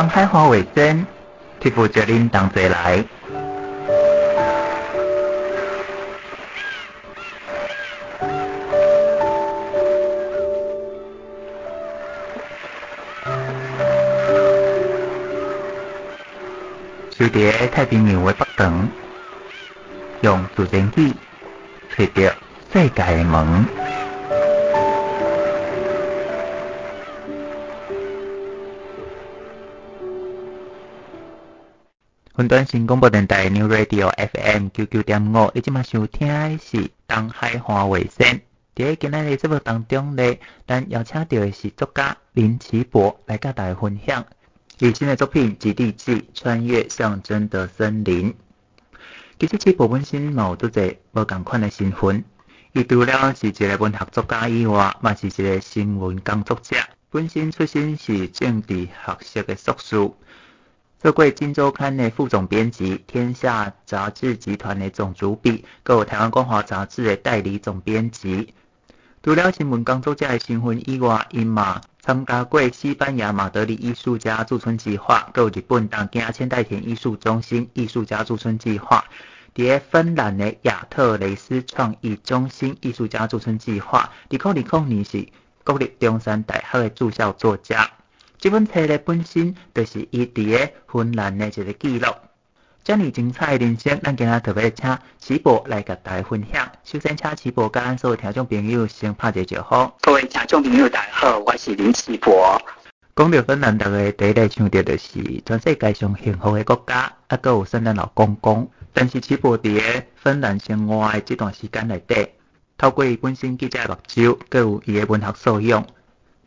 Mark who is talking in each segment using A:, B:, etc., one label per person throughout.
A: 东海华为生，替负责您同齐来。就伫太平洋的北端，用自然语找到世界的门。云端新广播电台 New Radio FM 九九点五，你即马收听的是东海华为生。伫今仔日节目当中呢，咱邀请到的是作家林奇博来甲大家分享。以新的作品《极地记：穿越象征的森林》，其实奇博本身嘛有做者无共款的身份，伊除了是一个文学作家以外，嘛是一个新闻工作者。本身出身是政治学系的硕士，做过《今周刊》的副总编辑，天下杂志集团的总主笔，各台湾光华杂志的代理总编辑。除了新闻工作者的身份以外，伊嘛参加过西班牙马德里艺术家驻村计划，阁有日本东京千代田艺术中心艺术家驻村计划，伫芬兰的亚特雷斯创意中心艺术家驻村计划，二零二零年是国立中山大学的驻校作家。这本册的本身就是伊伫个芬兰的一个记录。这么精彩的人生，咱今仔特别请奇博来甲大家分享。首先，请奇博甲咱所有听众朋友先拍一个招呼。
B: 各位听众朋友，大家好，我是林奇博。
A: 讲到芬兰，大家第一个想到就是全世界上幸福的国家，啊，阁有圣诞老公公。但是奇博伫个芬兰生活的这段时间内底，透过伊本身记者目睭，阁有伊的文学素养，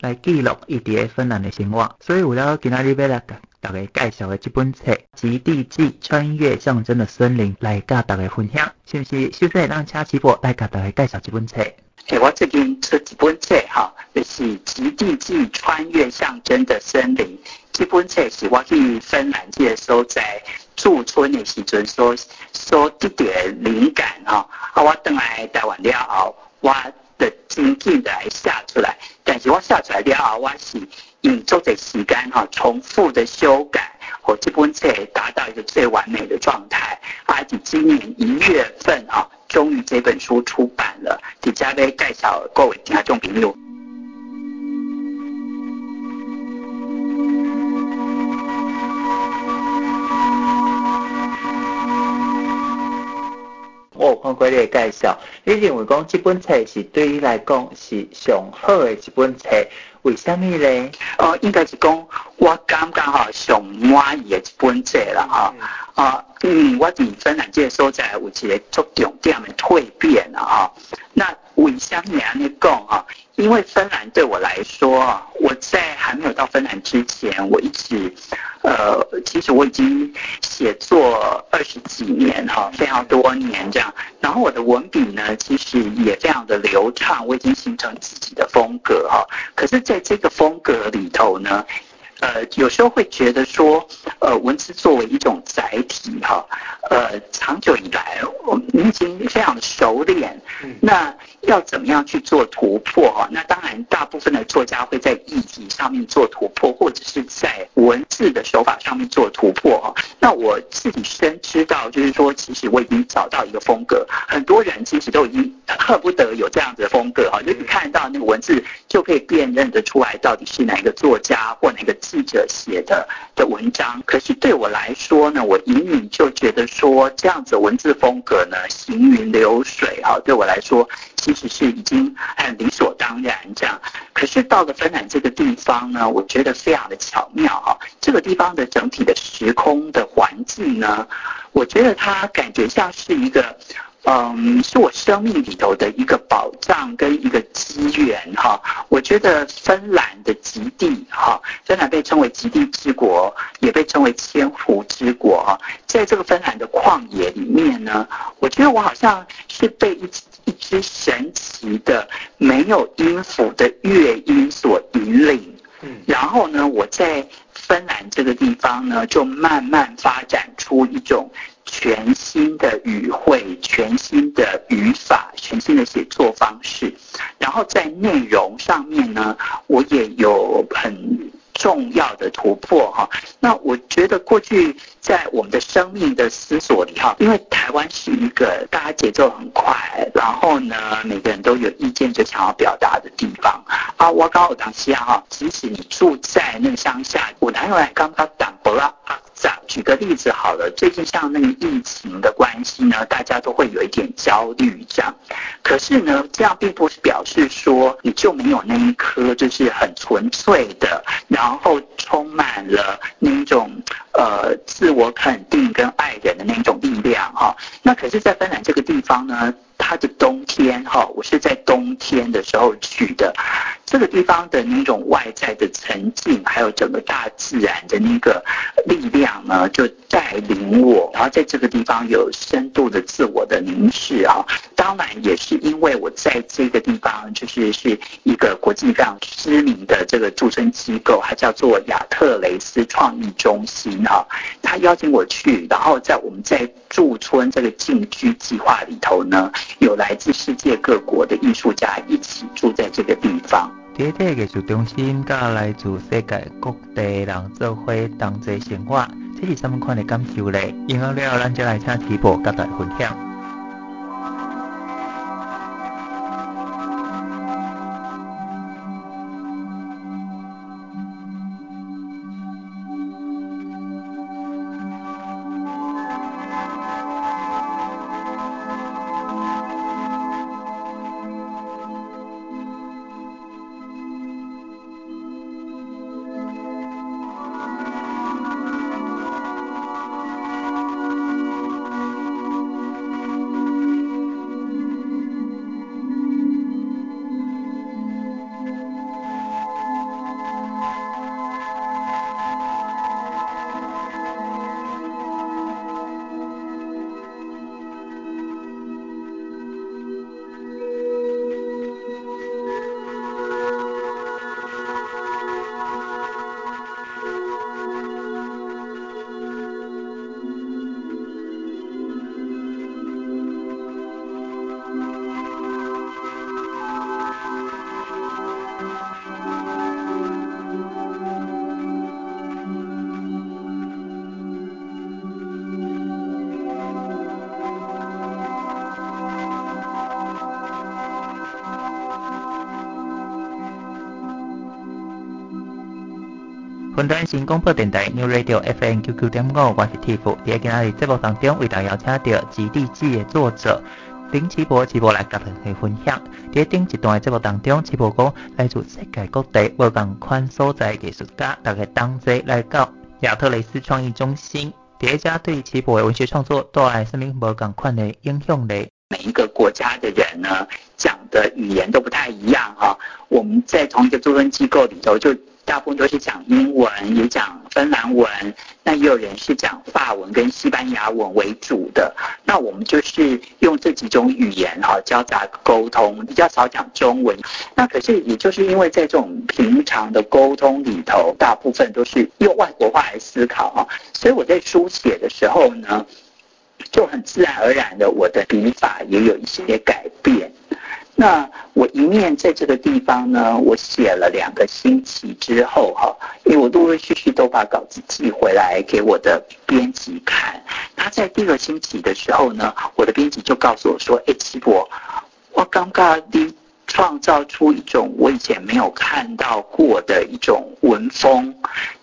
A: 来记录伊伫芬兰的生活。所以为了今仔日要来大家介绍的这本册《极地记：穿越象征的森林》，来甲大家分享，是不是？首先让请奇博来甲大家介绍这本册。
B: 诶，我最近出一本册哈，就是《极地记：穿越象征的森林》。这本册是我去芬兰这个所在驻村的时阵所所得到的灵感哈。啊，我等来台湾了后，我的紧紧的来下出来，但是我下出来了后，我是。用足的时间哈，重复的修改，我这本册达到一个最完美的状态。而且今年一月份啊，终于这本书出版了，底下咧介绍各位听众朋友。
A: 看过你的介绍，你认为讲这本册是对你来讲是上好的一本册？为什么呢？
B: 哦，应该是讲我感觉吼上满意的一本册啦吼。啊，嗯，我伫芬兰这个所在有一个足重点的蜕变啦吼。那为什么安尼讲哈？因为芬兰对我来说，我在还没有到芬兰之前，我一直，呃，其实我已经写作二十几年哈，非常多年这样。然后我的文笔呢，其实也非常的流畅，我已经形成自己的风格哈。可是，在这个风格里头呢，呃，有时候会觉得说，呃，文字作为一种载体哈，呃，长久以来，我们已经非常的熟练，那。要怎么样去做突破哈？那当然，大部分的作家会在议题上面做突破，或者是在文字的手法上面做突破哈。那我自己深知道，就是说，其实我已经找到一个风格。很多人其实都已经恨不得有这样子的风格哈，就是看到那个文字就可以辨认得出来，到底是哪一个作家或哪个记者写的的文章。可是对我来说呢，我隐隐就觉得说，这样子文字风格呢，行云流水哈，对我来说。其实是已经很理所当然这样，可是到了芬兰这个地方呢，我觉得非常的巧妙哈。这个地方的整体的时空的环境呢，我觉得它感觉像是一个，嗯，是我生命里头的一个宝藏跟一个机缘哈。我觉得芬兰的极地哈，芬兰被称为极地之国，也被称为千湖之国哈。在这个芬兰的旷野里面呢，我觉得我好像是被一。一支神奇的没有音符的乐音所引领，嗯，然后呢，我在芬兰这个地方呢，就慢慢发展出一种全新的语汇、全新的语法、全新的写作方式，然后在内容上面呢，我也有很重要的突破哈。那我觉得过去在我们的生命的思索里哈，因为台湾是一个大家节奏很快，然后呢，每个人都有意见就想要表达的地方啊。我刚我当下哈，即使你住在那个乡下，我男友来刚刚挡不了啊。举个例子好了，最近像那个疫情的关系呢，大家都会有一点焦虑这样。可是呢，这样并不是表示说你就没有那一颗就是很纯粹的，然后充满了那种呃自我肯定跟爱人的那种力量哈。那可是，在芬兰这个地方呢，它的冬天哈，我是在冬天的时候去的。这个地方的那种外在的沉静，还有整个大自然的那个力量呢，就带领我，然后在这个地方有深度的自我的凝视啊。当然也是因为我在这个地方，就是是一个国际非常知名的这个驻村机构，它叫做亚特雷斯创意中心哈。他邀请我去，然后在我们在驻村这个进居计划里头呢，有来自世界各国的艺术家一起住在这个地方。
A: 这个艺术中心，甲来自世界各地人做伙同齐生活，这是什么款的感受呢？然后了，咱就来请齐博甲大家分享。云端新广播电台 New Radio FM 九九点五，我是 Tiff。在今日节目当中，为大家邀请到《极地记》的作者林奇博，齐博来甲大家分享。在顶一段节目当中，齐博讲来自世界各地无同款所在艺术家，大家同齐来到亚特雷斯创意中心。第一家对齐博的文学创作带来什么无同款的影响呢？
B: 每一个国家的人呢，讲的语言都不太一样哈。我们在同一个驻村机构里头就。大部分都是讲英文，也讲芬兰文，那也有人是讲法文跟西班牙文为主的。那我们就是用这几种语言哈交杂沟通，比较少讲中文。那可是也就是因为在这种平常的沟通里头，大部分都是用外国话来思考哈，所以我在书写的时候呢，就很自然而然的，我的笔法也有一些改变。那我一面在这个地方呢，我写了两个星期之后哈，因为我陆陆续续都把稿子寄回来给我的编辑看。他在第二星期的时候呢，我的编辑就告诉我说：“哎，齐博，我刚刚你创造出一种我以前没有看到过的一种文风，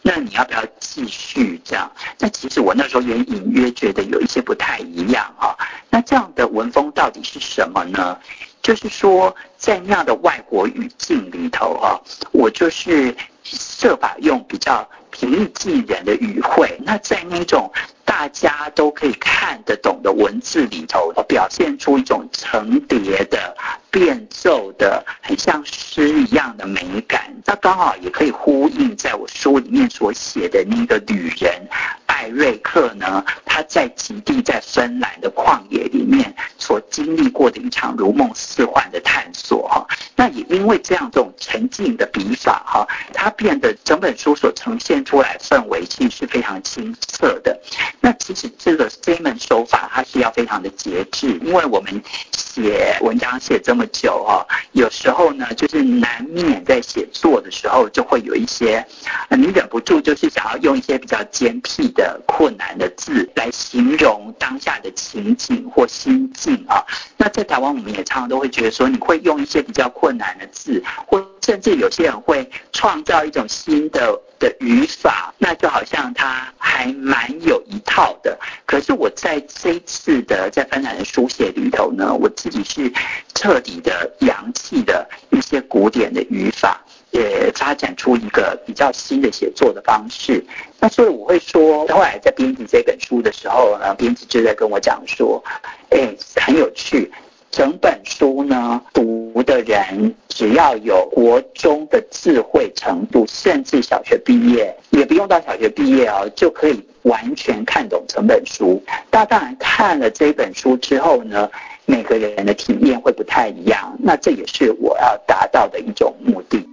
B: 那你要不要继续这样？”那其实我那时候也隐约觉得有一些不太一样哈。那这样的文风到底是什么呢？就是说，在那样的外国语境里头啊，我就是设法用比较平易近人的语汇，那在那种大家都可以看得懂的文字里头，表现出一种层叠的、变奏的，很像诗一样的美感。那刚好也可以呼应在我书里面所写的那个旅人。艾瑞克呢，他在极地在芬兰的旷野里面所经历过的一场如梦似幻的探索哈，那也因为这样这种沉静的笔法哈，它变得整本书所呈现出来氛围其实是非常清澈的。那其实这个这门手法它是要非常的节制，因为我们写文章写这么久哦，有时候呢，就是难免在写作的时候就会有一些，你忍不住就是想要用一些比较尖僻的困难的字来形容当下的情景或心境啊。那在台湾，我们也常常都会觉得说，你会用一些比较困难的字，或甚至有些人会创造一种新的的语法，那就好像他还蛮有一套的。可是我在这一次的在芬兰的书写里头呢，我自己是彻底的扬弃的一些古典的语法，也发展出一个比较新的写作的方式。那所以我会说，后来在编辑这本书的时候呢，编辑就在跟我讲说，哎，很有趣。整本书呢，读的人只要有国中的智慧程度，甚至小学毕业，也不用到小学毕业哦，就可以完全看懂整本书。那当然看了这本书之后呢，每个人的体验会不太一样。那这也是我要达到的一种目的。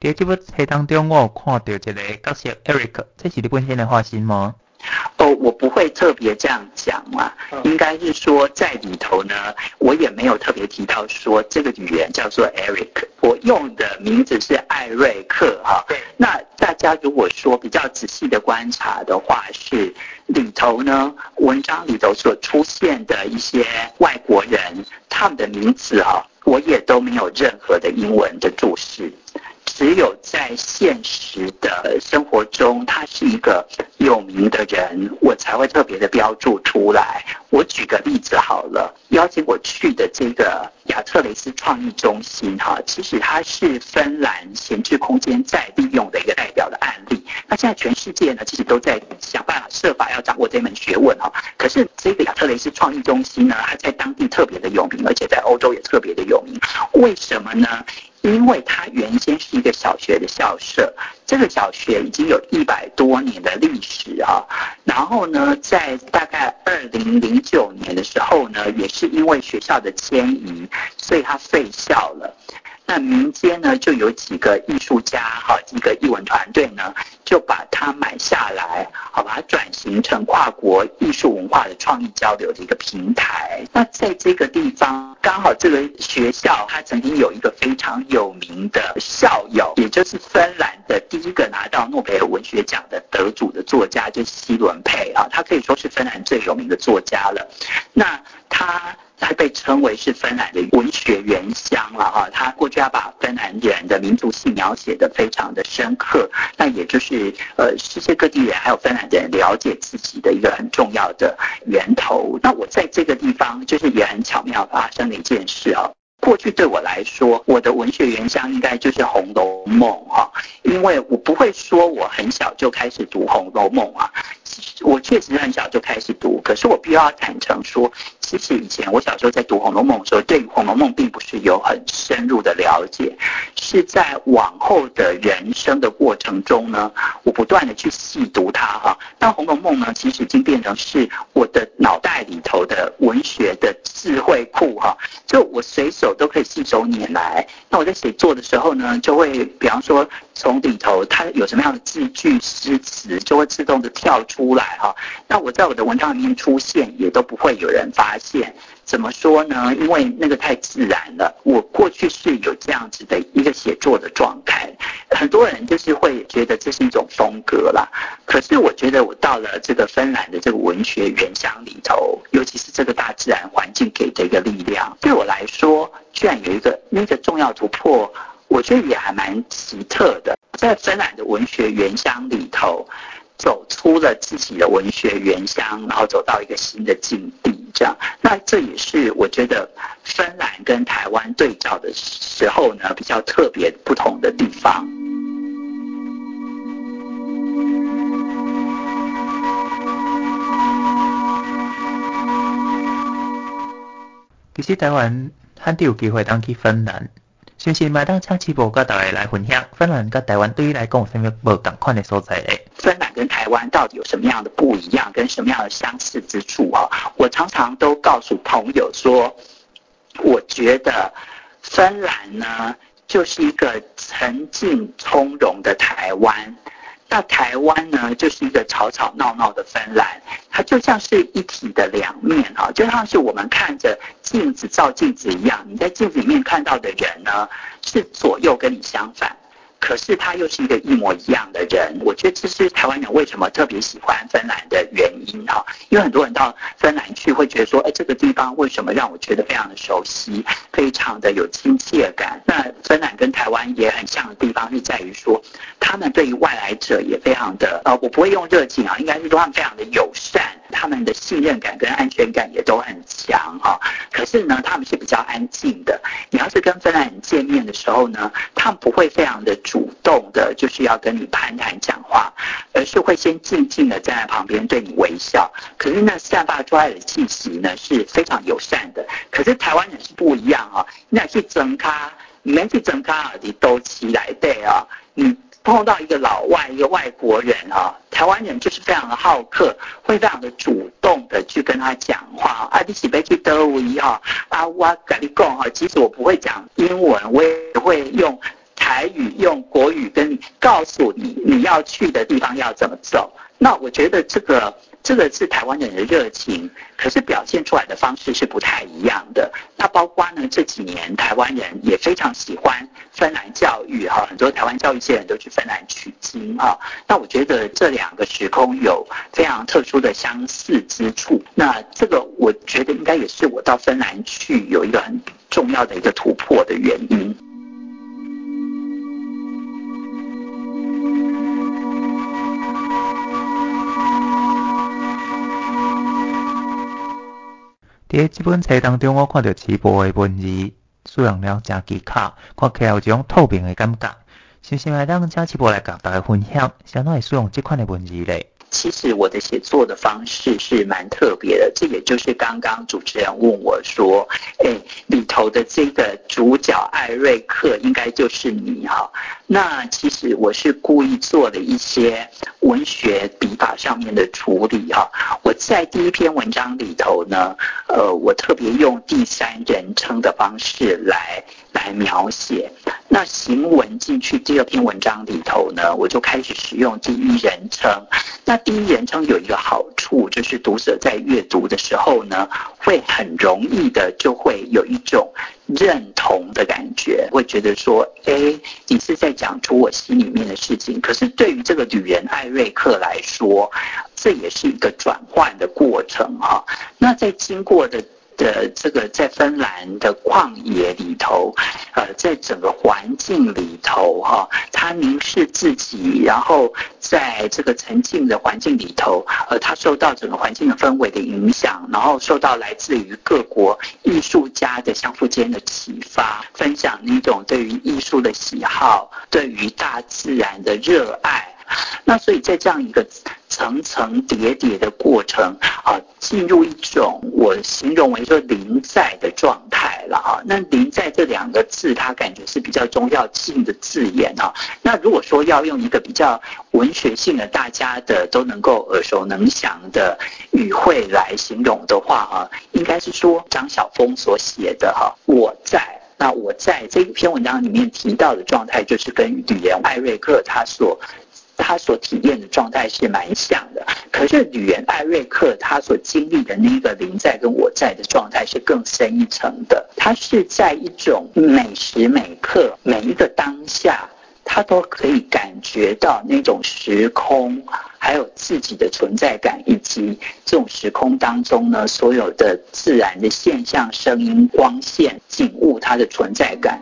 A: 在这部戏当中，我有看到一个角色 Eric，这是你本身的化身吗？
B: 哦，我不会特别这样讲嘛，应该是说在里头呢，我也没有特别提到说这个女人叫做 Eric，我用的名字是艾瑞克哈。对，那大家如果说比较仔细的观察的话，是里头呢，文章里头所出现的一些外国人，他们的名字哈，我也都没有任何的英文的注释。只有在现实的生活中，他是一个有名的人，我才会特别的标注出来。我举个例子好了，邀请我去的这个亚特雷斯创意中心，哈，其实它是芬兰闲置空间再利用的一个代表的案例。那现在全世界呢，其实都在想办法设法要掌握这门学问，哈。可是这个亚特雷斯创意中心呢，它在当地特别的有名，而且在欧洲也特别的有名。为什么呢？因为它原先是一个小学的校舍，这个小学已经有一百多年的历史啊。然后呢，在大概二零零九年的时候呢，也是因为学校的迁移，所以它废校了。那民间呢，就有几个艺术家哈，几个艺文团队呢，就把它买下来，好，把它转型成跨国艺术文化的创意交流的一个平台。那在这个地方，刚好这个学校它曾经有一个非常有名的校友，也就是芬兰的第一个拿到诺贝尔文学奖的得主的作家，就是希伦佩啊，他可以说是芬兰最有名的作家了。那他。他被称为是芬兰的文学原乡了啊！他过去要把芬兰人的民族性描写的非常的深刻，那也就是呃世界各地人还有芬兰人了解自己的一个很重要的源头。那我在这个地方就是也很巧妙发生了一件事啊。过去对我来说，我的文学原乡应该就是《红楼梦》哈，因为我不会说我很小就开始读《红楼梦》啊。我确实很小就开始读，可是我必须要坦诚说，其实以前我小时候在读《红楼梦》的时候，对于《红楼梦》并不是有很深入的了解，是在往后的人生的过程中呢，我不断的去细读它哈。但《红楼梦》呢，其实已经变成是我的脑袋里头的文学的智慧库哈，就我随手都可以信手拈来。那我在写作的时候呢，就会比方说。从里头，它有什么样的字句、诗词，就会自动的跳出出来哈。那我在我的文章里面出现，也都不会有人发现。怎么说呢？因为那个太自然了。我过去是有这样子的一个写作的状态，很多人就是会觉得这是一种风格啦。可是我觉得我到了这个芬兰的这个文学原乡里头，尤其是这个大自然环境给的一个力量，对我来说，居然有一个那个重要突破。我觉得也还蛮奇特的，在芬兰的文学原乡里头，走出了自己的文学原乡，然后走到一个新的境地，这样。那这也是我觉得芬兰跟台湾对照的时候呢，比较特别不同的地方。
A: 其实台湾很少有机会当去芬兰。谢谢麦当请师傅跟大家来分享，芬兰跟台湾对于来讲有什么不同款的所在？
B: 芬兰跟台湾到底有什么样的不一样，跟什么样的相似之处啊？我常常都告诉朋友说，我觉得芬兰呢，就是一个沉静从容的台湾。那台湾呢，就是一个吵吵闹闹的芬兰，它就像是一体的两面啊，就像是我们看着镜子照镜子一样，你在镜子里面看到的人呢，是左右跟你相反。可是他又是一个一模一样的人，我觉得这是台湾人为什么特别喜欢芬兰的原因哈。因为很多人到芬兰去会觉得说，哎，这个地方为什么让我觉得非常的熟悉，非常的有亲切感？那芬兰跟台湾也很像的地方是在于说，他们对于外来者也非常的，呃，我不会用热情啊，应该是说他们非常的友善，他们的信任感跟安全感也都很强哈。可是呢，他们是比较安静的。你要是跟芬兰人见面的时候呢，他们不会非常的。主动的，就是要跟你攀谈讲话，而是会先静静的站在旁边对你微笑。可是那散发出来的气息呢，是非常友善的。可是台湾人是不一样啊，你去整咖，你们去整咖，你都起来对啊。你碰到一个老外，一个外国人啊，台湾人就是非常的好客，会非常的主动的去跟他讲话。啊，你是要去德维哈？啊，我跟你讲哈，其实我不会讲英文，我也会用。台语用国语跟你告诉你你要去的地方要怎么走，那我觉得这个这个是台湾人的热情，可是表现出来的方式是不太一样的。那包括呢，这几年台湾人也非常喜欢芬兰教育哈，很多台湾教育界人都去芬兰取经啊。那我觉得这两个时空有非常特殊的相似之处。那这个我觉得应该也是我到芬兰去有一个很重要的一个突破的原因。
A: 伫即本册当中，我看到齐博的文字使用了真技巧，看起来有一种透明诶感觉。想想来当请齐博来甲大家分享，相当会使用即款诶文字咧？
B: 其实我的写作的方式是蛮特别的，这也就是刚刚主持人问我说，哎，里头的这个主角艾瑞克应该就是你哈。那其实我是故意做了一些文学笔法上面的处理哈。我在第一篇文章里头呢，呃，我特别用第三人称的方式来来描写。那行文进去第二篇文章里头呢，我就开始使用第一人称。那第一人称有一个好处，就是读者在阅读的时候呢，会很容易的就会有一种认同的感觉，会觉得说，哎，你是在讲出我心里面的事情。可是对于这个女人艾瑞克来说，这也是一个转换的过程哈。那在经过的。的这个在芬兰的旷野里头，呃，在整个环境里头，哈，他凝视自己，然后在这个沉静的环境里头，呃，他受到整个环境的氛围的影响，然后受到来自于各国艺术家的相互间的启发，分享那种对于艺术的喜好，对于大自然的热爱。那所以在这样一个层层叠叠的过程啊，进入一种我形容为说临在的状态了啊。那临在这两个字，它感觉是比较重要性的字眼啊。那如果说要用一个比较文学性的、大家的都能够耳熟能详的语汇来形容的话啊，应该是说张晓风所写的哈，我在。那我在这一篇文章里面提到的状态，就是跟旅人艾瑞克他所。他所体验的状态是蛮像的，可是女人艾瑞克他所经历的那个临在跟我在的状态是更深一层的。他是在一种每时每刻每一个当下，他都可以感觉到那种时空，还有自己的存在感，以及这种时空当中呢，所有的自然的现象、声音、光线、景物，它的存在感。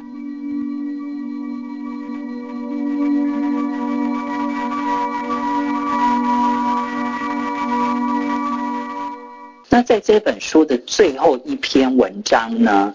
B: 那在这本书的最后一篇文章呢，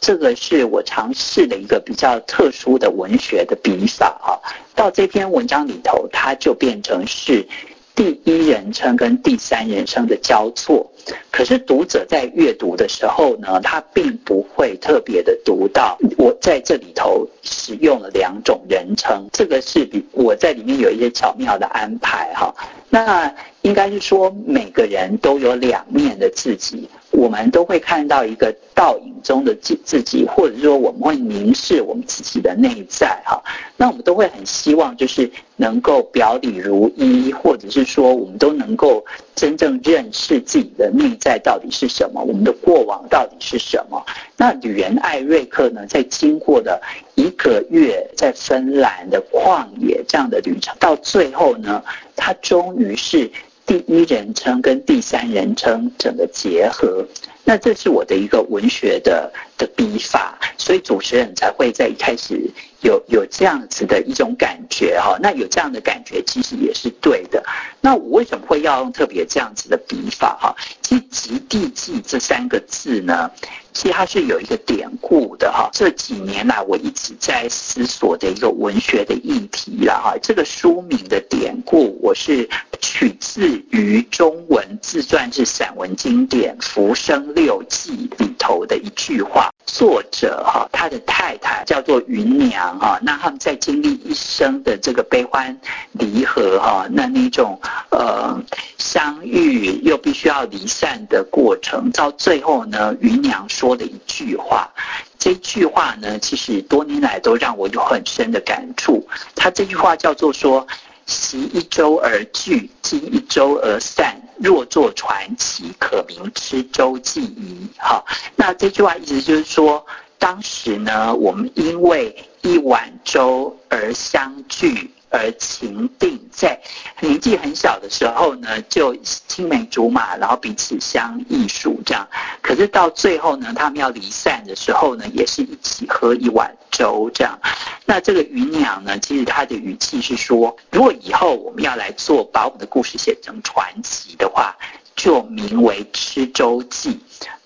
B: 这个是我尝试的一个比较特殊的文学的笔法啊。到这篇文章里头，它就变成是第一人称跟第三人称的交错。可是读者在阅读的时候呢，他并不会特别的读到我在这里头使用了两种人称，这个是比我在里面有一些巧妙的安排哈。那应该是说每个人都有两面的自己。我们都会看到一个倒影中的自自己，或者说我们会凝视我们自己的内在哈。那我们都会很希望就是能够表里如一，或者是说我们都能够真正认识自己的内在到底是什么，我们的过往到底是什么。那旅人艾瑞克呢，在经过的一个月在芬兰的旷野这样的旅程，到最后呢，他终于是。第一人称跟第三人称整个结合，那这是我的一个文学的的笔法，所以主持人才会在一开始有有这样子的一种感觉哈，那有这样的感觉其实也是对的。那我为什么会要用特别这样子的笔法哈？其实“极地记”这三个字呢，其实它是有一个典故的哈。这几年来我一直在思索的一个文学的议题了哈。这个书名的典故，我是。取自于中文自传式散文经典《浮生六记》里头的一句话，作者哈，他的太太叫做芸娘哈，那他们在经历一生的这个悲欢离合哈，那那种呃相遇又必须要离散的过程，到最后呢，芸娘说的一句话，这句话呢，其实多年来都让我有很深的感触。他这句话叫做说。昔一舟而聚，今一舟而散。若作传奇，可名吃粥记矣。好，那这句话意思就是说，当时呢，我们因为一碗粥而相聚。而情定在年纪很小的时候呢，就青梅竹马，然后彼此相忆属这样。可是到最后呢，他们要离散的时候呢，也是一起喝一碗粥这样。那这个云娘呢，其实她的语气是说，如果以后我们要来做，把我们的故事写成传奇的话。就名为《吃粥记》。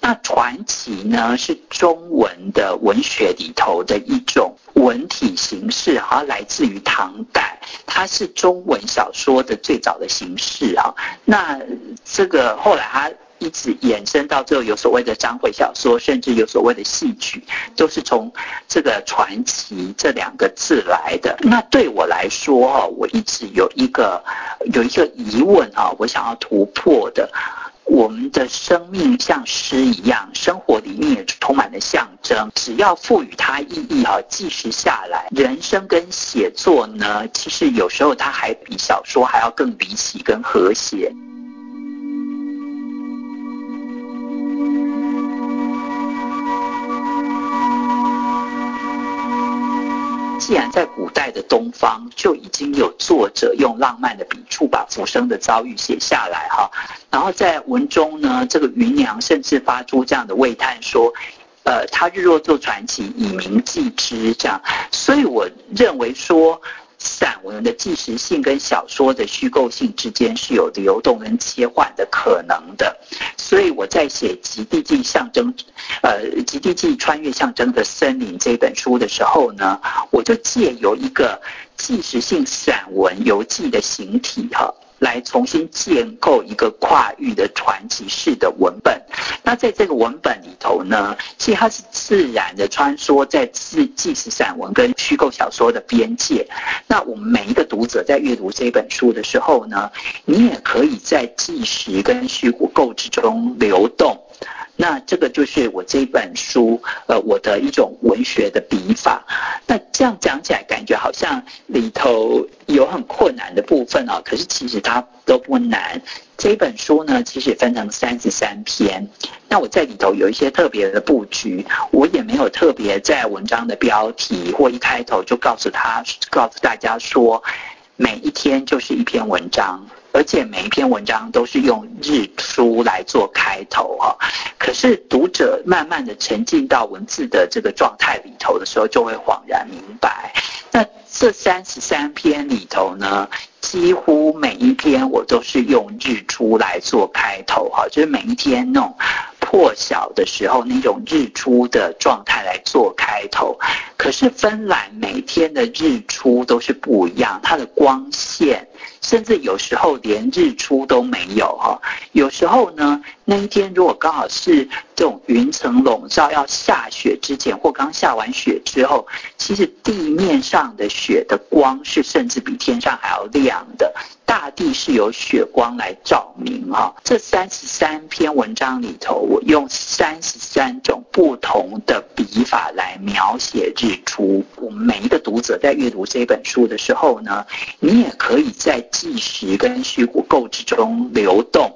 B: 那传奇呢，是中文的文学里头的一种文体形式，好来自于唐代，它是中文小说的最早的形式啊。那这个后来它一直衍生到最后，有所谓的章回小说，甚至有所谓的戏曲，都是从这个“传奇”这两个字来的。那对我来说哈，我一直有一个有一个疑问啊，我想要突破的。我们的生命像诗一样，生活里面也充满了象征。只要赋予它意义啊，记实下来，人生跟写作呢，其实有时候它还比小说还要更离奇、跟和谐。既然在古代的东方就已经有作者用浪漫的笔触把浮生的遭遇写下来哈，然后在文中呢，这个芸娘甚至发出这样的喟叹说，呃，他日若做传奇，以名记之这样，所以我认为说。散文的纪实性跟小说的虚构性之间是有流动跟切换的可能的，所以我在写《极地记象征》呃，《极地记穿越象征的森林》这本书的时候呢，我就借由一个纪实性散文游记的形体哈。来重新建构一个跨域的传奇式的文本。那在这个文本里头呢，其实它是自然的穿梭在自纪实散文跟虚构小说的边界。那我们每一个读者在阅读这本书的时候呢，你也可以在纪实跟虚构之中流动。那这个就是我这本书，呃，我的一种文学的笔法。那这样讲起来，感觉好像里头有很困难的部分哦，可是其实它都不难。这本书呢，其实分成三十三篇。那我在里头有一些特别的布局，我也没有特别在文章的标题或一开头就告诉他，告诉大家说，每一天就是一篇文章。而且每一篇文章都是用日出来做开头哈，可是读者慢慢的沉浸到文字的这个状态里头的时候，就会恍然明白。那这三十三篇里头呢，几乎每一篇我都是用日出来做开头哈，就是每一天那种破晓的时候那种日出的状态来做开头。可是芬兰每天的日出都是不一样，它的光线。甚至有时候连日出都没有哈，有时候呢，那一天如果刚好是这种云层笼罩要下雪之前，或刚下完雪之后，其实地面上的雪的光是甚至比天上还要亮的。大地是由雪光来照明啊！这三十三篇文章里头，我用三十三种不同的笔法来描写日出。我们每一个读者在阅读这本书的时候呢，你也可以在纪实跟虚构之中流动。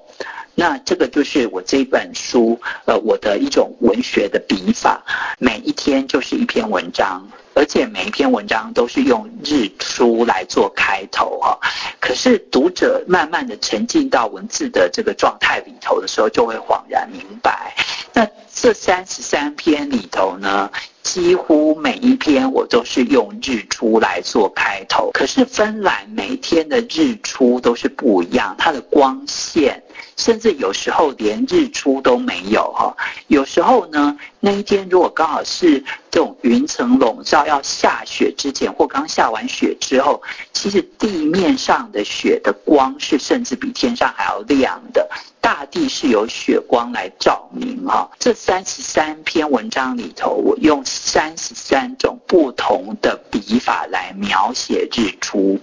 B: 那这个就是我这本书，呃，我的一种文学的笔法，每一天就是一篇文章。而且每一篇文章都是用日出来做开头哈，可是读者慢慢的沉浸到文字的这个状态里头的时候，就会恍然明白。那这三十三篇里头呢，几乎每一篇我都是用日出来做开头，可是芬兰每天的日出都是不一样，它的光线。甚至有时候连日出都没有哈，有时候呢，那一天如果刚好是这种云层笼罩要下雪之前，或刚下完雪之后，其实地面上的雪的光是甚至比天上还要亮的。大地是由雪光来照明哈，这三十三篇文章里头，我用三十三种不同的笔法来描写日出。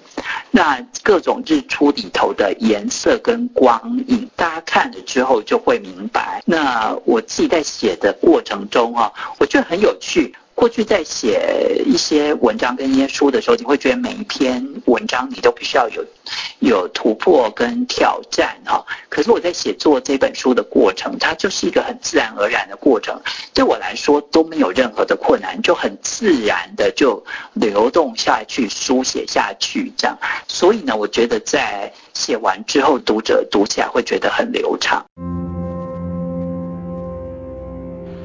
B: 那各种日出里头的颜色跟光影，大家看了之后就会明白。那我自己在写的过程中啊，我觉得很有趣。过去在写一些文章跟一些书的时候，你会觉得每一篇文章你都必须要有有突破跟挑战啊。可是我在写作这本书的过程，它就是一个很自然而然的过程，对我来说都没有任何的困难，就很自然的就流动下去，书写下去这样。所以呢，我觉得在写完之后，读者读起来会觉得很流畅。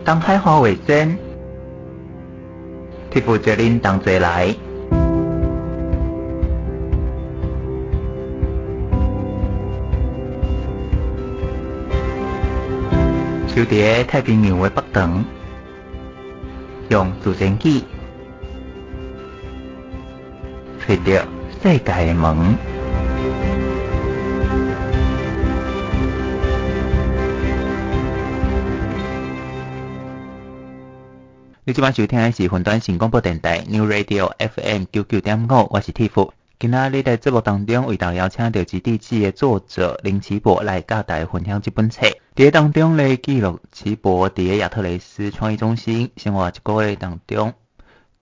A: 当海花为真。替负责恁同齐来，守伫太平洋的北端，用自然语找到世界的门。你即晚收听的是云端新广播电台 New Radio FM 九九点五，我是 Tiff。今仔日在节目当中为大家邀请到《基地志》的作者林奇博来教大家分享这本册。在当中咧记录奇博在亚特雷斯创意中心生活一个月当中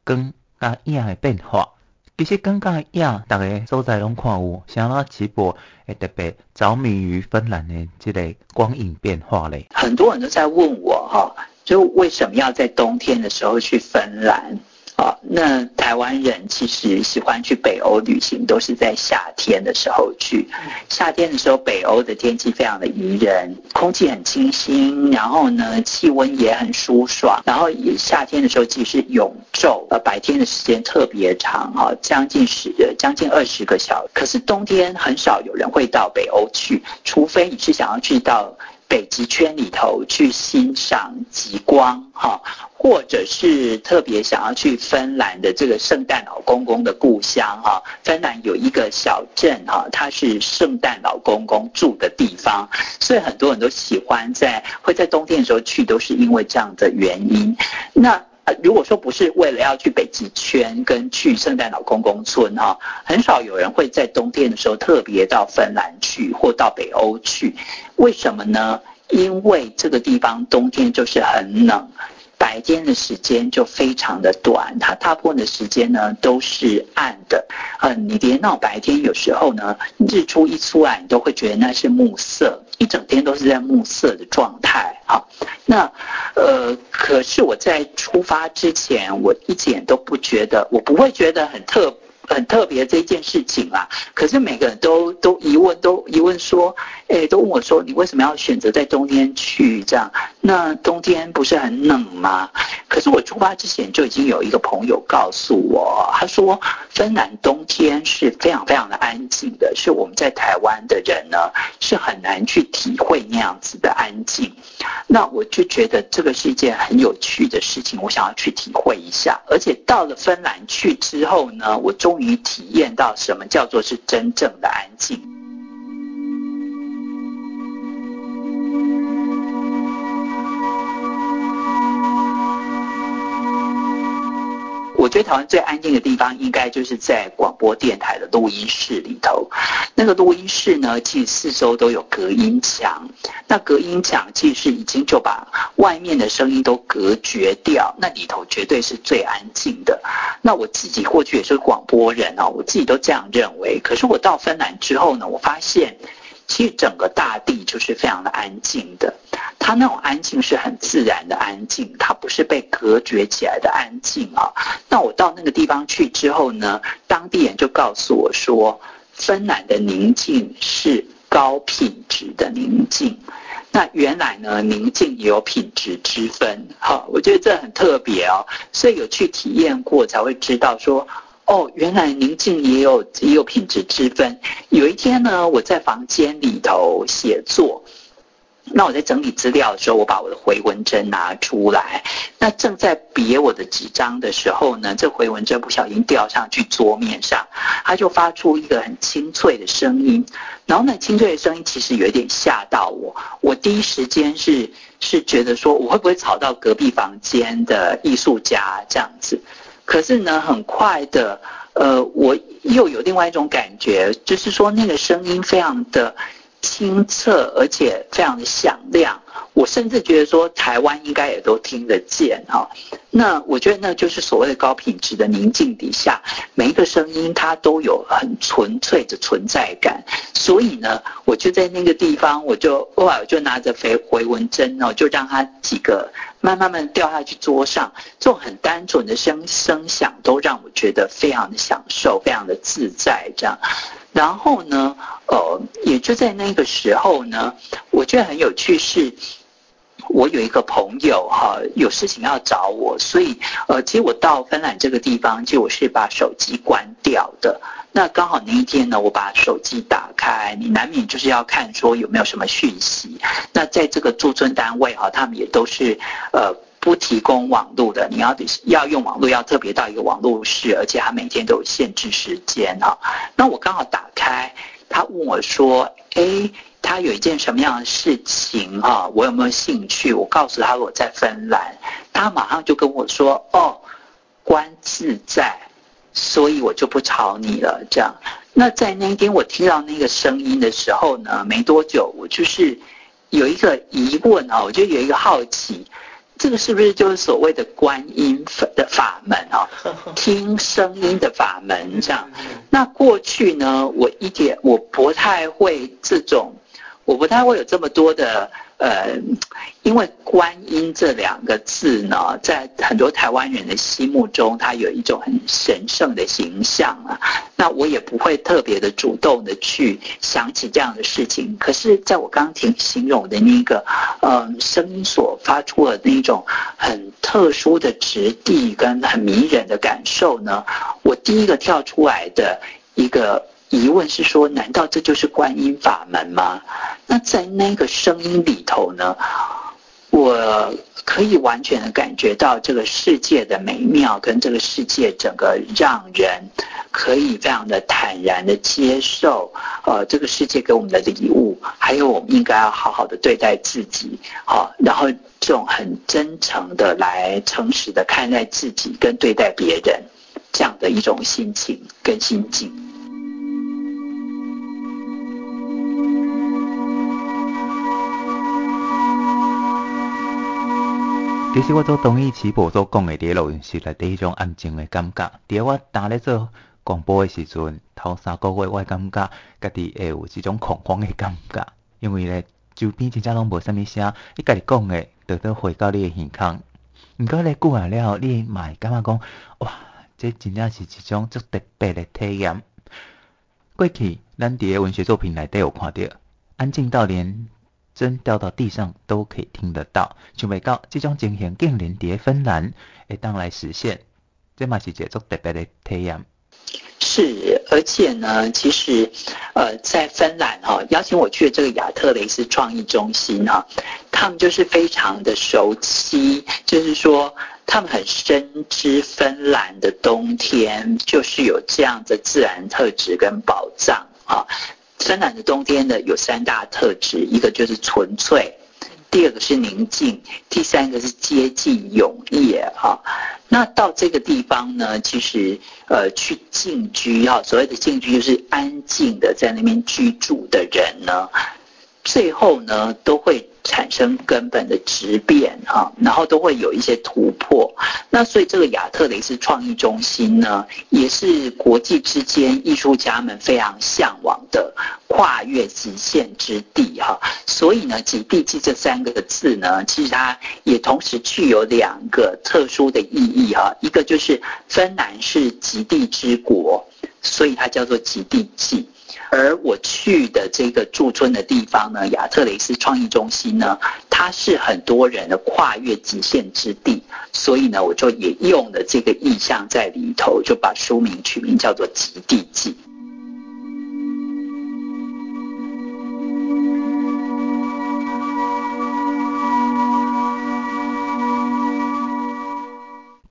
A: 光甲影的变化。其实光甲影，大家所在拢看有，啥物奇博会特别着迷于芬兰的这个光影变化咧？
B: 很多人都在问我哈。就为什么要在冬天的时候去芬兰？啊，那台湾人其实喜欢去北欧旅行，都是在夏天的时候去。夏天的时候，北欧的天气非常的宜人，空气很清新，然后呢，气温也很舒爽。然后夏天的时候，其实是永昼，呃，白天的时间特别长，哈，将近十，将近二十个小时。可是冬天很少有人会到北欧去，除非你是想要去到。北极圈里头去欣赏极光，哈，或者是特别想要去芬兰的这个圣诞老公公的故乡，哈，芬兰有一个小镇，哈，它是圣诞老公公住的地方，所以很多人都喜欢在会在冬天的时候去，都是因为这样的原因。那。呃，如果说不是为了要去北极圈跟去圣诞老公公村哈，很少有人会在冬天的时候特别到芬兰去或到北欧去，为什么呢？因为这个地方冬天就是很冷。白天的时间就非常的短，它大部分的时间呢都是暗的，嗯，你连到白天有时候呢，日出一出来，你都会觉得那是暮色，一整天都是在暮色的状态，好，那呃，可是我在出发之前，我一点都不觉得，我不会觉得很特。很特别这一件事情啦，可是每个人都都疑问，都疑问说，诶，都问我说，你为什么要选择在冬天去这样？那冬天不是很冷吗？可是我出发之前就已经有一个朋友告诉我，他说芬兰冬天是非常非常的安静的，是我们在台湾的人呢是很难去体会那样子的安静。那我就觉得这个是一件很有趣的事情，我想要去体会一下。而且到了芬兰去之后呢，我终于你体验到什么叫做是真正的安静。我觉得台湾最安静的地方，应该就是在广播电台的录音室里头。那个录音室呢，其实四周都有隔音墙，那隔音墙其实已经就把外面的声音都隔绝掉，那里头绝对是最安静的。那我自己过去也是广播人哦，我自己都这样认为。可是我到芬兰之后呢，我发现。其实整个大地就是非常的安静的，它那种安静是很自然的安静，它不是被隔绝起来的安静啊。那我到那个地方去之后呢，当地人就告诉我说，芬兰的宁静是高品质的宁静。那原来呢，宁静也有品质之分，哈，我觉得这很特别哦，所以有去体验过才会知道说。哦，原来宁静也有也有品质之分。有一天呢，我在房间里头写作，那我在整理资料的时候，我把我的回纹针拿出来，那正在别我的纸张的时候呢，这回纹针不小心掉上去桌面上，它就发出一个很清脆的声音。然后那清脆的声音其实有一点吓到我，我第一时间是是觉得说，我会不会吵到隔壁房间的艺术家这样子。可是呢，很快的，呃，我又有另外一种感觉，就是说那个声音非常的清澈，而且非常的响亮。我甚至觉得说，台湾应该也都听得见哈。那我觉得那就是所谓的高品质的宁静底下，每一个声音它都有很纯粹的存在感。所以呢，我就在那个地方，我就偶尔就拿着回回纹针哦，就让它几个慢慢慢掉下去桌上，这种很单纯的声声响都让我觉得非常的享受，非常的自在这样。然后呢，呃，也就在那个时候呢，我觉得很有趣是。我有一个朋友哈，有事情要找我，所以呃，其实我到芬兰这个地方，就我是把手机关掉的。那刚好那一天呢，我把手机打开，你难免就是要看说有没有什么讯息。那在这个驻村单位哈，他们也都是呃不提供网络的，你要要用网络要特别到一个网络室，而且他每天都有限制时间哈。那我刚好打开，他问我说：“哎。”他有一件什么样的事情啊？我有没有兴趣？我告诉他我在芬兰，他马上就跟我说：“哦，观自在，所以我就不吵你了。”这样。那在那一天我听到那个声音的时候呢，没多久我就是有一个疑问啊，我就有一个好奇，这个是不是就是所谓的观音的法门啊？听声音的法门这样。那过去呢，我一点我不太会这种。我不太会有这么多的呃，因为观音这两个字呢，在很多台湾人的心目中，它有一种很神圣的形象啊。那我也不会特别的主动的去想起这样的事情。可是，在我刚听形容的那个呃声音所发出的那种很特殊的质地跟很迷人的感受呢，我第一个跳出来的一个。疑问是说，难道这就是观音法门吗？那在那个声音里头呢，我可以完全的感觉到这个世界的美妙，跟这个世界整个让人可以非常的坦然的接受，呃，这个世界给我们的礼物，还有我们应该要好好的对待自己，好，然后这种很真诚的来诚实的看待自己跟对待别人，这样的一种心情跟心境。
A: 其实我做同意起步所讲的第一录音室内第一种安静的感觉。在我当咧做广播的时阵，头三个月我感觉家己会有一种恐慌的感觉，因为咧周边真正拢无啥物声，你家己讲的都都回到你的耳孔。毋过咧久下了，你嘛会感觉讲，哇，这真正是一种足特别的体验。过去咱伫个文学作品内底有看到，安静到连。针掉到地上都可以听得到，想未到这种情形竟然在芬兰会当来实现，这嘛是一个特别的体验。
B: 是，而且呢，其实呃，在芬兰哈、哦，邀请我去的这个亚特雷斯创意中心啊，他们就是非常的熟悉，就是说他们很深知芬兰的冬天就是有这样的自然特质跟宝藏啊。深蓝的冬天呢，有三大特质，一个就是纯粹，第二个是宁静，第三个是接近永夜哈。那到这个地方呢，其实呃去静居哈，所谓的静居就是安静的在那边居住的人呢，最后呢都会。产生根本的质变啊，然后都会有一些突破。那所以这个亚特雷斯创意中心呢，也是国际之间艺术家们非常向往的跨越极限之地哈。所以呢，极地记这三个字呢，其实它也同时具有两个特殊的意义哈。一个就是芬兰是极地之国，所以它叫做极地记。而我去的这个驻村的地方呢，亚特雷斯创意中心呢，它是很多人的跨越极限之地，所以呢，我就也用了这个意象在里头，就把书名取名叫做《极地记》。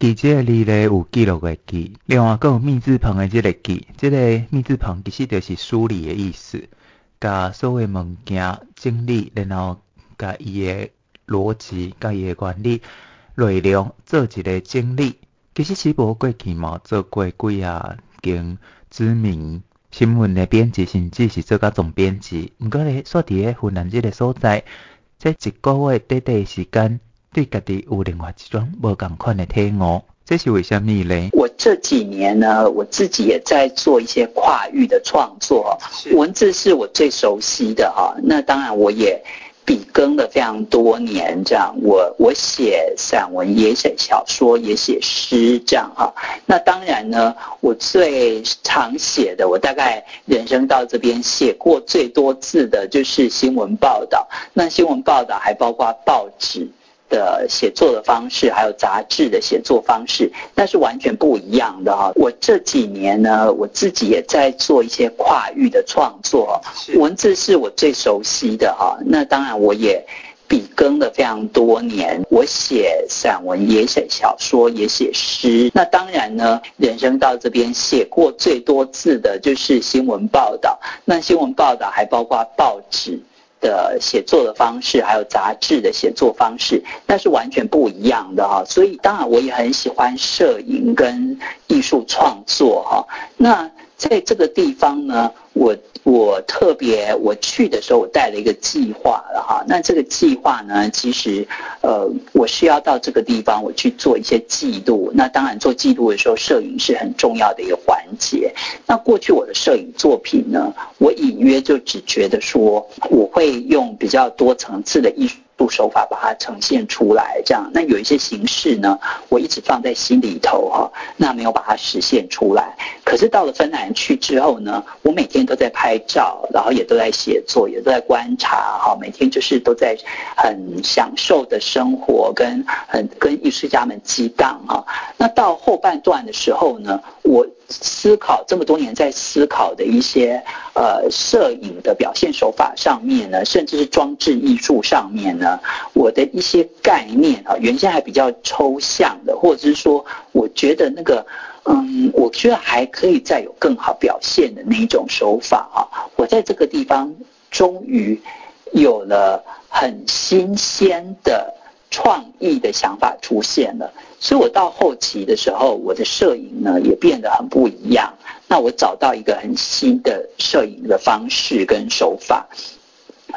A: 记这个字咧有记录的记，另外还有密字旁的这个记，这个密字旁其实就是梳理的意思，把所有物件整理，然后把伊的逻辑、甲伊的原理、内容做一个整理。其实是无过去嘛，做过几啊间知名新闻的编辑，甚至是做甲总编辑。毋过咧，说伫个芬兰这个所在，这一个月短短时间。对家己有另外一种无共款的体悟，这是为什么呢？
B: 我这几年呢，我自己也在做一些跨域的创作，文字是我最熟悉的哈。那当然，我也笔耕了非常多年，这样我我写散文，也写小说，也写诗，这样哈。那当然呢，我最常写的，我大概人生到这边写过最多字的就是新闻报道。那新闻报道还包括报纸。的写作的方式，还有杂志的写作方式，那是完全不一样的哈。我这几年呢，我自己也在做一些跨域的创作，文字是我最熟悉的哈。那当然，我也笔耕了非常多年，我写散文，也写小说，也写诗。那当然呢，人生到这边写过最多字的就是新闻报道。那新闻报道还包括报纸。的写作的方式，还有杂志的写作方式，那是完全不一样的哈。所以当然我也很喜欢摄影跟艺术创作哈。那在这个地方呢，我我特别我去的时候，我带了一个计划了哈。那这个计划呢，其实呃，我需要到这个地方，我去做一些记录。那当然做记录的时候，摄影是很重要的一个环节。那过去我的摄影作品呢，我隐约就只觉得说，我会用比较多层次的艺术。手法把它呈现出来，这样，那有一些形式呢，我一直放在心里头哈，那没有把它实现出来。可是到了芬兰去之后呢，我每天都在拍照，然后也都在写作，也都在观察哈，每天就是都在很享受的生活，跟很跟艺术家们激荡哈。那到后半段的时候呢，我。思考这么多年，在思考的一些呃摄影的表现手法上面呢，甚至是装置艺术上面呢，我的一些概念啊，原先还比较抽象的，或者是说，我觉得那个嗯，我觉得还可以再有更好表现的那一种手法啊，我在这个地方终于有了很新鲜的创意的想法出现了。所以我到后期的时候，我的摄影呢也变得很不一样。那我找到一个很新的摄影的方式跟手法。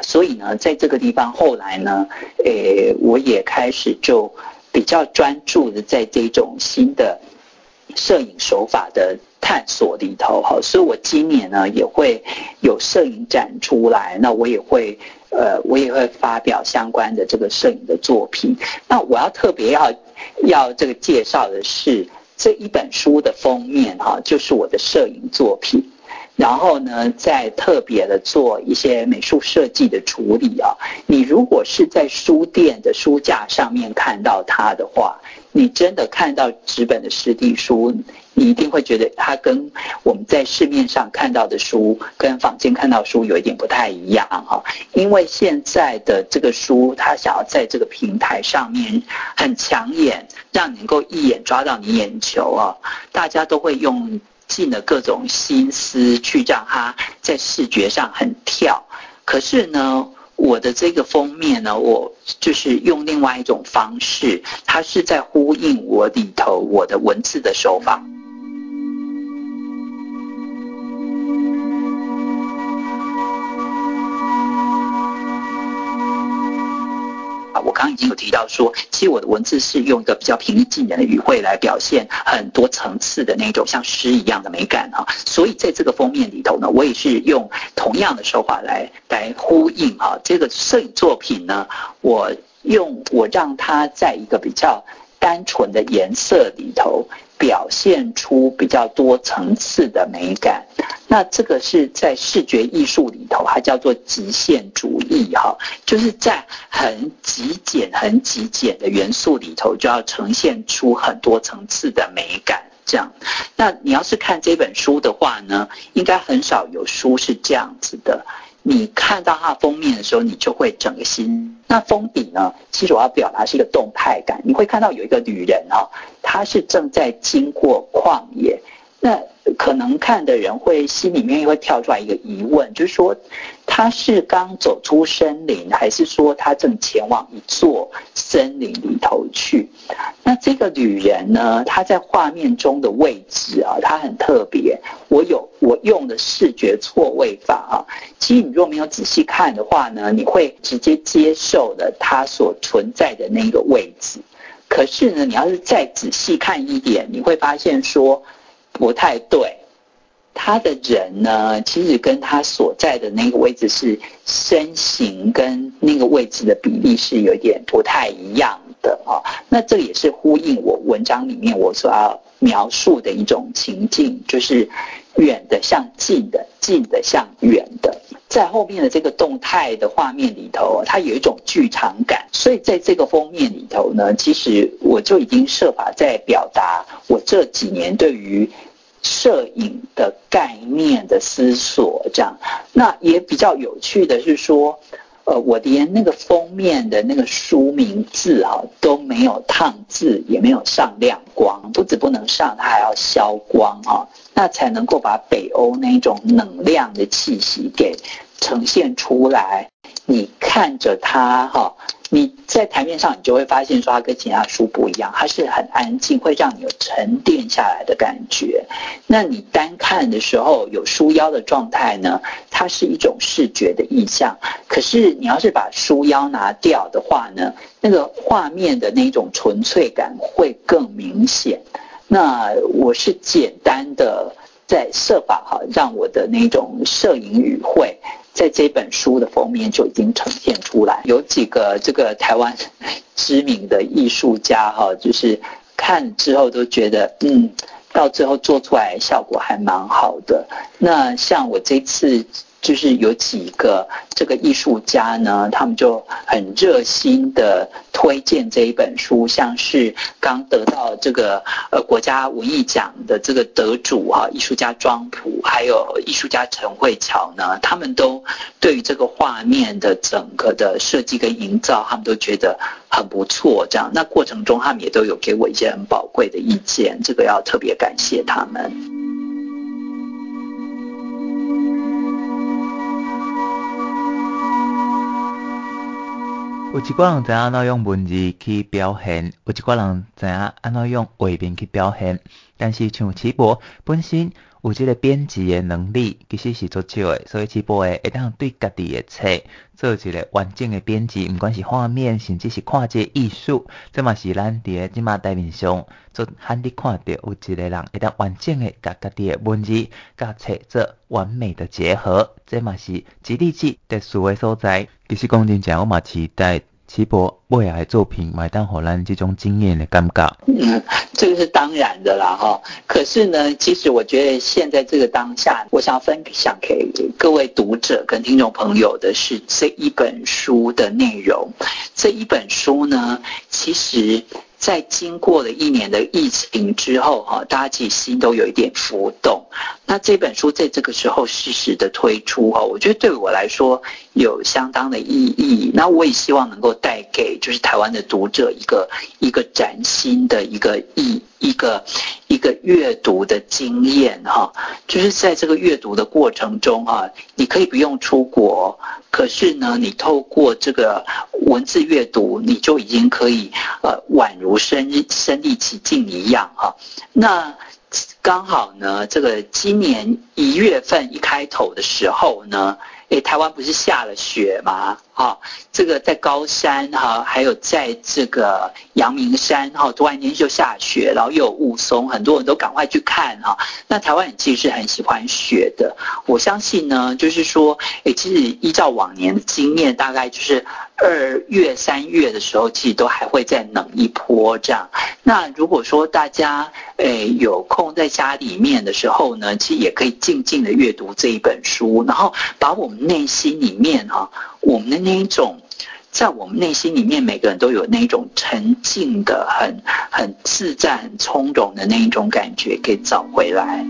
B: 所以呢，在这个地方后来呢，诶，我也开始就比较专注的在这种新的摄影手法的探索里头哈。所以我今年呢也会有摄影展出来，那我也会呃，我也会发表相关的这个摄影的作品。那我要特别要。要这个介绍的是这一本书的封面哈，就是我的摄影作品，然后呢，再特别的做一些美术设计的处理啊。你如果是在书店的书架上面看到它的话，你真的看到纸本的实体书，你一定会觉得它跟我们在市面上看到的书，跟坊间看到书有一点不太一样哈。因为现在的这个书，它想要在这个平台上面很抢眼，让你能够一眼抓到你眼球啊，大家都会用尽了各种心思去让它在视觉上很跳。可是呢，我的这个封面呢，我就是用另外一种方式，它是在呼应我里头我的文字的手法。已经有提到说，其实我的文字是用一个比较平易近人的语汇来表现很多层次的那种像诗一样的美感哈，所以在这个封面里头呢，我也是用同样的手法来来呼应哈，这个摄影作品呢，我用我让它在一个比较单纯的颜色里头。表现出比较多层次的美感，那这个是在视觉艺术里头，它叫做极限主义哈，就是在很极简、很极简的元素里头，就要呈现出很多层次的美感。这样，那你要是看这本书的话呢，应该很少有书是这样子的。你看到它封面的时候，你就会整个心。那封底呢，其实我要表达是一个动态感。你会看到有一个女人哦，她是正在经过旷野。那可能看的人会心里面会跳出来一个疑问，就是说她是刚走出森林，还是说她正前往一座森林里头去？那这个女人呢，她在画面中的位置啊，她很特别。我有我用的视觉错位法啊，其实你如果没有仔细看的话呢，你会直接接受了她所存在的那个位置。可是呢，你要是再仔细看一点，你会发现说。不太对，他的人呢，其实跟他所在的那个位置是身形跟那个位置的比例是有点不太一样的啊。那这也是呼应我文章里面我所要描述的一种情境，就是远的像近的，近的像远的。在后面的这个动态的画面里头，它有一种剧场感，所以在这个封面里头呢，其实我就已经设法在表达我这几年对于摄影的概念的思索，这样。那也比较有趣的是说，呃，我连那个封面的那个书名字啊都没有烫字，也没有上亮光，不止不能上，它还要消光啊，那才能够把北欧那种能量的气息给。呈现出来，你看着它哈，你在台面上你就会发现说它跟其他书不一样，它是很安静，会让你有沉淀下来的感觉。那你单看的时候有书腰的状态呢，它是一种视觉的意象。可是你要是把书腰拿掉的话呢，那个画面的那种纯粹感会更明显。那我是简单的在设法哈，让我的那种摄影语汇。在这本书的封面就已经呈现出来，有几个这个台湾 知名的艺术家哈，就是看之后都觉得，嗯，到最后做出来效果还蛮好的。那像我这次。就是有几个这个艺术家呢，他们就很热心的推荐这一本书，像是刚得到这个呃国家文艺奖的这个得主啊，艺术家庄普，还有艺术家陈慧乔呢，他们都对于这个画面的整个的设计跟营造，他们都觉得很不错。这样，那过程中他们也都有给我一些很宝贵的意见，这个要特别感谢他们。
A: 有一个人知影安怎用文字去表现，有一个人知影安怎用画面去表现，但是像齐博本身有这个编辑的能力，其实是足少的，所以齐博会会当对家己的册做一个完整的编辑，不管是画面，甚至是看这个艺术，这嘛是咱伫诶即马台面上做罕你看到有一个人会当完整的甲家己的文字甲册做完美的结合，这嘛是吉力吉特殊诶所在。其实讲真正，我嘛期待齐博未来作品，买单互咱这种经验的感觉。
B: 嗯，这个是当然的啦，哈。可是呢，其实我觉得现在这个当下，我想分享给各位读者跟听众朋友的是这一本书的内容。这一本书呢，其实。在经过了一年的疫情之后，哈，大家其实心都有一点浮动。那这本书在这个时候适时的推出，哈，我觉得对我来说有相当的意义。那我也希望能够带给就是台湾的读者一个一个崭新的一个意一个一个阅读的经验哈，就是在这个阅读的过程中哈，你可以不用出国，可是呢，你透过这个文字阅读，你就已经可以呃宛如身身历其境一样哈。那刚好呢，这个今年一月份一开头的时候呢。诶，台湾不是下了雪吗？哈、哦，这个在高山哈，还有在这个阳明山哈，突然间就下雪，然后又有雾凇，很多人都赶快去看哈。那台湾人其实是很喜欢雪的，我相信呢，就是说，诶，其实依照往年的经验，大概就是二月、三月的时候，其实都还会再冷一波这样。那如果说大家诶有空在家里面的时候呢，其实也可以静静的阅读这一本书，然后把我们。内心里面哈，我们的那一种，在我们内心里面，每个人都有那种沉静的、很很自在、很从容的那一种感觉，给找回来。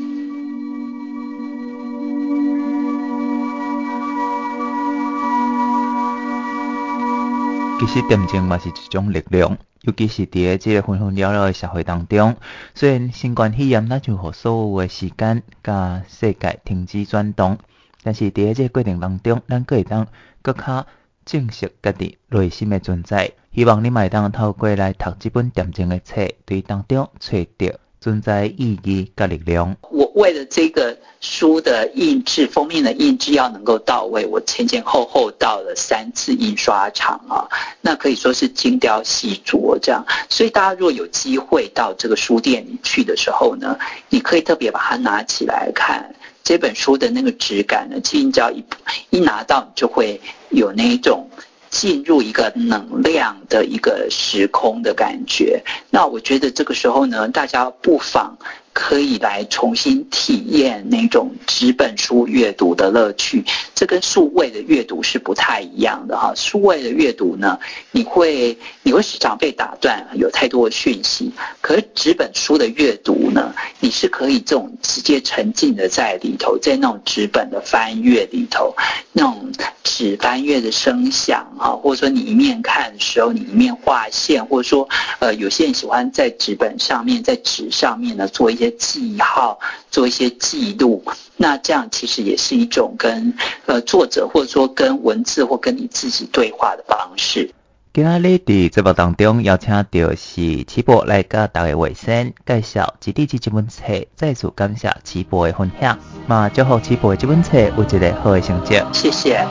A: 其实点睛嘛是一种力量，尤其是在这个纷纷扰扰的社会当中，虽然新冠肺炎那就和所有的时间甲世界停止转动。但是伫个这个过程当中，咱可以当更较正视家己内心诶存在。希望你嘛会当透过来读即本恬静诶册，对当中找到存在意义甲力量。
B: 我为了这个书的印制封面的印制要能够到位，我前前后后到了三次印刷厂啊，那可以说是精雕细琢这样。所以大家如果有机会到这个书店里去的时候呢，你可以特别把它拿起来看。这本书的那个质感呢，其实你只要一一拿到，你就会有那一种进入一个能量的一个时空的感觉。那我觉得这个时候呢，大家不妨。可以来重新体验那种纸本书阅读的乐趣，这跟数位的阅读是不太一样的哈。数位的阅读呢，你会你会时常被打断，有太多的讯息。可是纸本书的阅读呢，你是可以这种直接沉浸的在里头，在那种纸本的翻阅里头，那种纸翻阅的声响啊，或者说你一面看的时候，你一面画线，或者说呃，有些人喜欢在纸本上面，在纸上面呢做一些。记号，做一些记录，那这样其实也是一种跟呃作者或者说跟文字或跟你自己对话的方式。
A: 今仔日伫节目当中邀请到是齐博来甲大家卫生介绍《基地这本册，再次感谢齐博的分享，嘛祝福齐博的这本册有一个好的成绩。
B: 谢谢。